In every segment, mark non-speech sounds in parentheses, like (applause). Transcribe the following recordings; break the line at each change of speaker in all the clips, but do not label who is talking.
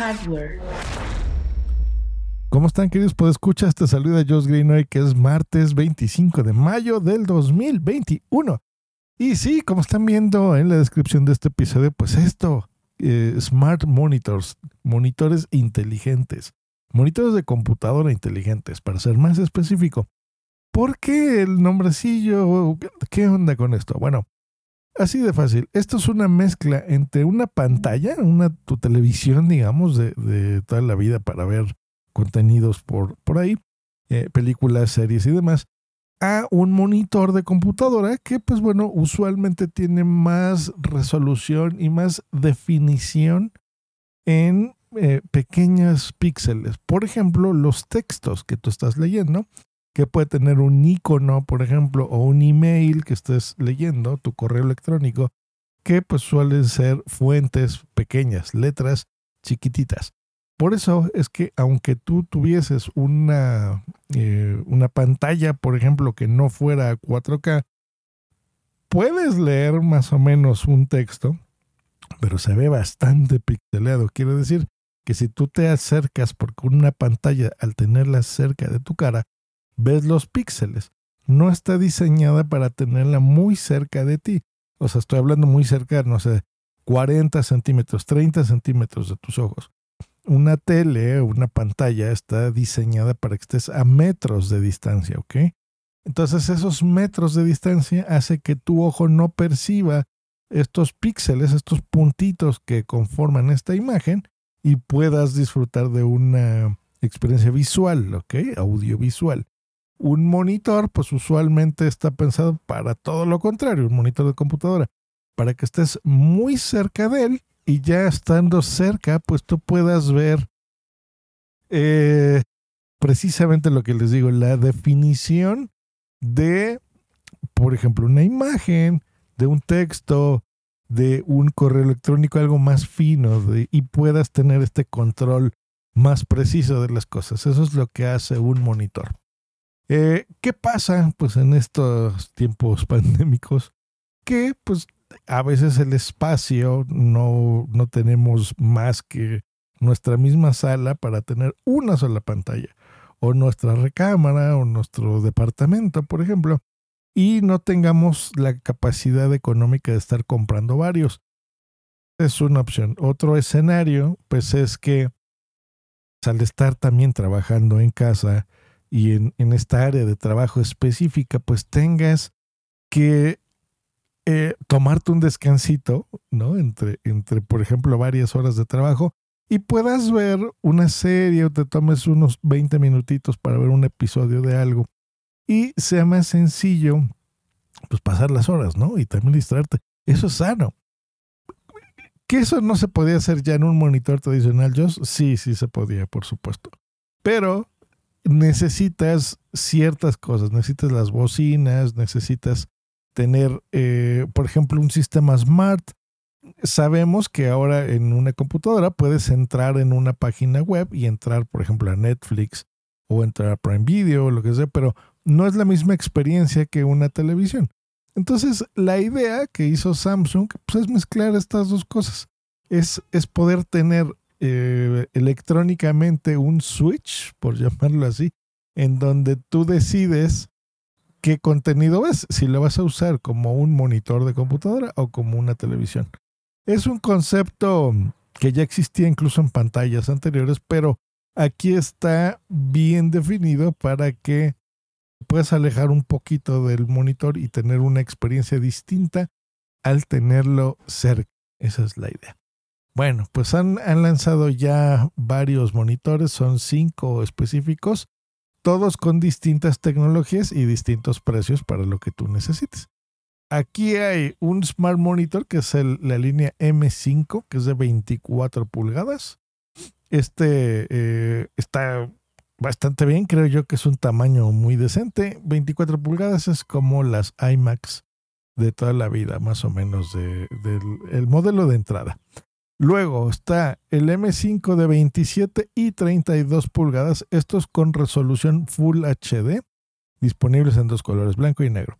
Hardware.
¿Cómo están, queridos? Pues escucha, te saluda Josh Green que es martes 25 de mayo del 2021. Y sí, como están viendo en la descripción de este episodio, pues esto, eh, Smart Monitors, monitores inteligentes, monitores de computadora inteligentes, para ser más específico. ¿Por qué el nombrecillo? ¿Qué onda con esto? Bueno, así de fácil. Esto es una mezcla entre una pantalla, una tu televisión, digamos, de, toda la vida para ver contenidos por, por ahí, eh, películas, series y demás, a un monitor de computadora que, pues bueno, usualmente tiene más resolución y más definición en eh, pequeños píxeles. Por ejemplo, los textos que tú estás leyendo, que puede tener un icono, por ejemplo, o un email que estés leyendo, tu correo electrónico, que pues suelen ser fuentes pequeñas, letras chiquititas. Por eso es que aunque tú tuvieses una, eh, una pantalla, por ejemplo, que no fuera 4K, puedes leer más o menos un texto, pero se ve bastante pixelado. Quiere decir que si tú te acercas, porque una pantalla, al tenerla cerca de tu cara, ves los píxeles. No está diseñada para tenerla muy cerca de ti. O sea, estoy hablando muy cerca, no sé, 40 centímetros, 30 centímetros de tus ojos una tele, una pantalla está diseñada para que estés a metros de distancia, ¿ok? Entonces esos metros de distancia hace que tu ojo no perciba estos píxeles, estos puntitos que conforman esta imagen y puedas disfrutar de una experiencia visual, ¿ok? Audiovisual. Un monitor, pues usualmente está pensado para todo lo contrario, un monitor de computadora, para que estés muy cerca de él y ya estando cerca, pues tú puedas ver eh, precisamente lo que les digo, la definición de, por ejemplo, una imagen, de un texto, de un correo electrónico, algo más fino, y puedas tener este control más preciso de las cosas. Eso es lo que hace un monitor. Eh, ¿Qué pasa pues en estos tiempos (laughs) pandémicos? Que pues a veces el espacio no, no tenemos más que nuestra misma sala para tener una sola pantalla, o nuestra recámara, o nuestro departamento, por ejemplo, y no tengamos la capacidad económica de estar comprando varios. Es una opción. Otro escenario, pues es que al estar también trabajando en casa y en, en esta área de trabajo específica, pues tengas que eh, tomarte un descansito, ¿no? Entre, entre, por ejemplo, varias horas de trabajo y puedas ver una serie o te tomes unos 20 minutitos para ver un episodio de algo y sea más sencillo, pues pasar las horas, ¿no? Y también distraerte. Eso es sano. ¿Que eso no se podía hacer ya en un monitor tradicional, Josh? Sí, sí se podía, por supuesto. Pero necesitas ciertas cosas, necesitas las bocinas, necesitas tener, eh, por ejemplo, un sistema smart. Sabemos que ahora en una computadora puedes entrar en una página web y entrar, por ejemplo, a Netflix o entrar a Prime Video o lo que sea, pero no es la misma experiencia que una televisión. Entonces, la idea que hizo Samsung pues, es mezclar estas dos cosas. Es, es poder tener eh, electrónicamente un switch, por (laughs) llamarlo así, en donde tú decides qué contenido es, si lo vas a usar como un monitor de computadora o como una televisión. Es un concepto que ya existía incluso en pantallas anteriores, pero aquí está bien definido para que puedas alejar un poquito del monitor y tener una experiencia distinta al tenerlo cerca. Esa es la idea. Bueno, pues han, lanzado ya varios monitores, son cinco específicos todos con distintas tecnologías y distintos precios para lo que tú necesites. Aquí hay un Smart Monitor que es la línea M5, que es de 24 pulgadas. Este eh, está bastante bien, creo yo que es un tamaño muy decente. 24 pulgadas es como las iMacs de toda la vida, más o menos, del modelo de entrada. Luego está el M5 de 27 y 32 pulgadas, estos con resolución Full HD, disponibles en dos colores, blanco y negro.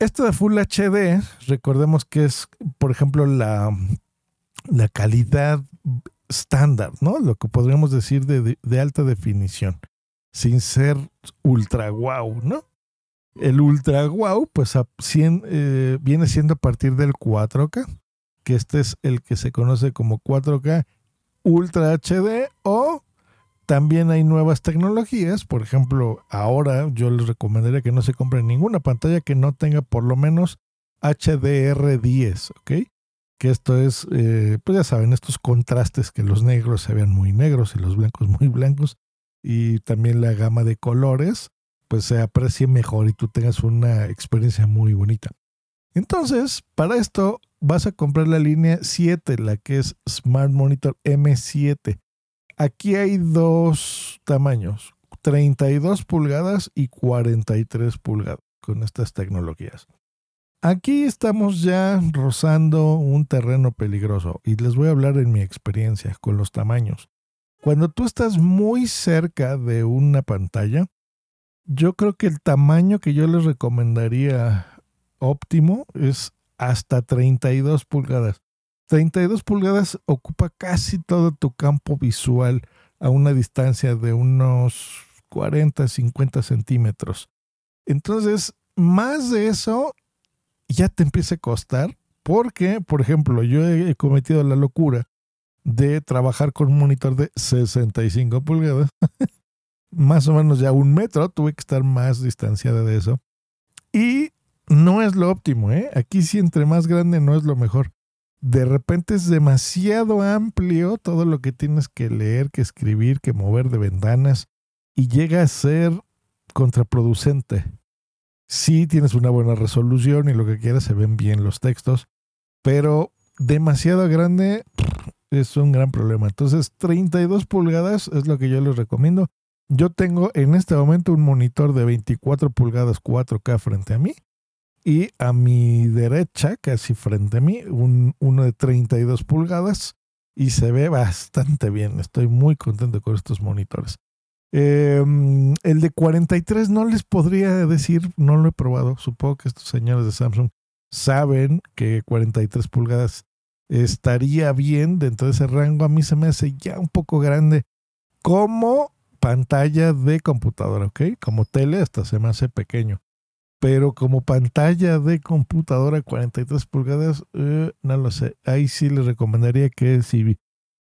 Este de Full HD, recordemos que es, por ejemplo, la, la calidad estándar, ¿no? Lo que podríamos decir de, alta definición, sin ser ultra wow, ¿no? El ultra wow, pues eh, viene siendo a partir del 4K, que este es el que se conoce como 4K Ultra HD o también hay nuevas tecnologías, por ejemplo, ahora yo les recomendaría que no se compren ninguna pantalla que no tenga por lo menos HDR10, ¿ok? Que esto es, eh, pues ya saben, estos contrastes que los negros se vean muy negros y los blancos muy blancos y también la gama de colores, pues se aprecie mejor y tú tengas una experiencia muy bonita. Entonces, para esto vas a comprar la línea 7, la que es Smart Monitor M7. Aquí hay dos tamaños, 32 pulgadas y 43 pulgadas con estas tecnologías. Aquí estamos ya rozando un terreno peligroso y les voy a hablar en mi experiencia con los tamaños. Cuando tú estás muy cerca de una pantalla, yo creo que el tamaño que yo les recomendaría óptimo es hasta 32 pulgadas. 32 pulgadas ocupa casi todo tu campo visual a una distancia de unos 40, 50 centímetros. Entonces, más de eso ya te empieza a costar porque, por ejemplo, yo he cometido la locura de trabajar con un monitor de 65 pulgadas, (laughs) más o menos ya un metro, tuve que estar más distanciada de eso. Y no es lo óptimo, ¿eh? Aquí sí entre más grande no es lo mejor de repente es demasiado amplio todo lo que tienes que leer, que escribir, que mover de ventanas y llega a ser contraproducente. Sí tienes una buena resolución y lo que quieras se ven bien los textos, pero demasiado grande es un gran problema. Entonces 32 pulgadas es lo que yo les recomiendo. Yo tengo en este momento un monitor de 24 pulgadas 4K frente a mí y a mi derecha, casi frente a mí, un, uno de 32 pulgadas y se ve bastante bien. Estoy muy contento con estos monitores. Em, el de 43 no les podría decir, no lo he probado. Supongo que estos señores de Samsung saben que 43 pulgadas estaría bien dentro de ese rango. A mí se me hace ya un poco grande como pantalla de computadora, ¿ok? Como tele hasta se me hace pequeño pero como pantalla de computadora 43 pulgadas, eh, no lo sé. Ahí sí les recomendaría que si,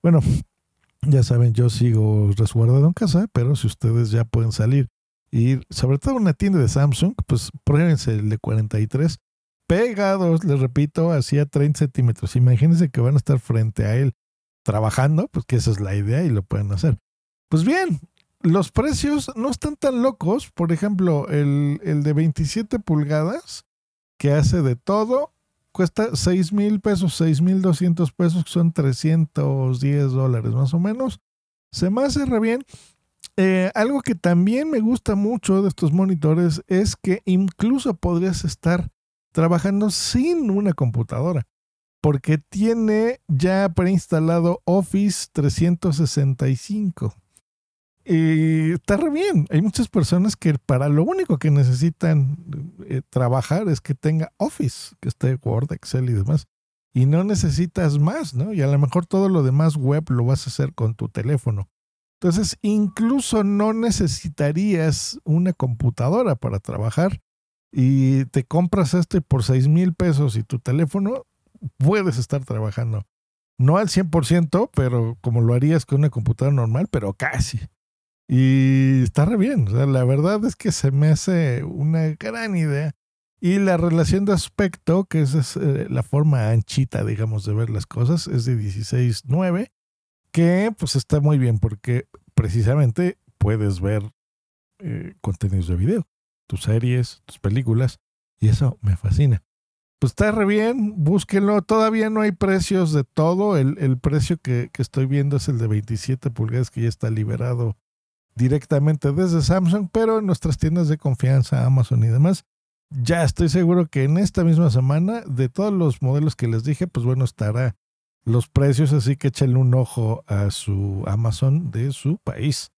bueno, (sniffs) ya saben, yo sigo resguardado en casa, pero si ustedes ya pueden salir y sobre todo una tienda de Samsung, pues pruébense el de 43 pegados, les repito, hacia 30 centímetros. Imagínense que van a estar frente a él trabajando, pues que esa es la idea y lo pueden hacer. Pues bien, los precios no están tan locos. Por ejemplo, el, de 27 pulgadas, que hace de todo, cuesta 6 mil pesos, 6 mil 200 pesos, que son 310 dólares más o menos. Se me hace re bien. Eh, algo que también me gusta mucho de estos monitores es que incluso podrías estar trabajando sin una computadora, porque tiene ya preinstalado Office 365. Y está re bien. Hay muchas personas que para lo único que necesitan eh, trabajar es que tenga Office, que esté Word, Excel y demás. Y no necesitas más, ¿no? Y a lo mejor todo lo demás web lo vas a hacer con tu teléfono. Entonces, incluso no necesitarías una computadora para trabajar y te compras este por 6 mil pesos y tu teléfono, puedes estar trabajando. No al 100%, pero como lo harías con una computadora normal, pero casi. Y está re bien. la verdad es que se me hace una gran idea. Y la relación de aspecto, que es, eh, la forma anchita, digamos, de ver las cosas, es de 16.9, que pues está muy bien porque precisamente puedes ver eh, contenidos de video, tus series, tus películas, y eso me fascina. Pues está re bien, búsquenlo. Todavía no hay precios de todo. El, el precio que, que, estoy viendo es el de 27 pulgadas que ya está liberado directamente desde Samsung, pero en nuestras tiendas de confianza, Amazon y demás. Ya estoy seguro que en esta misma semana, de todos los modelos que les dije, pues bueno, estará los precios, así que échenle un ojo a su Amazon de su país.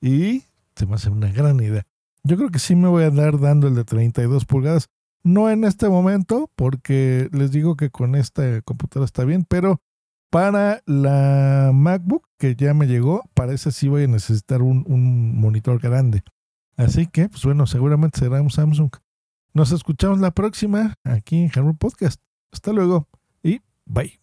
Y se me hace una gran idea. Yo creo que sí me voy a andar dando el de 32 pulgadas. No en este momento, porque les digo que con esta computadora está bien, pero Para la MacBook que ya me llegó, para esa sí voy a necesitar un, monitor grande. Así que, pues bueno, seguramente será un Samsung. Nos escuchamos la próxima aquí en Hardware Podcast. Hasta luego y bye.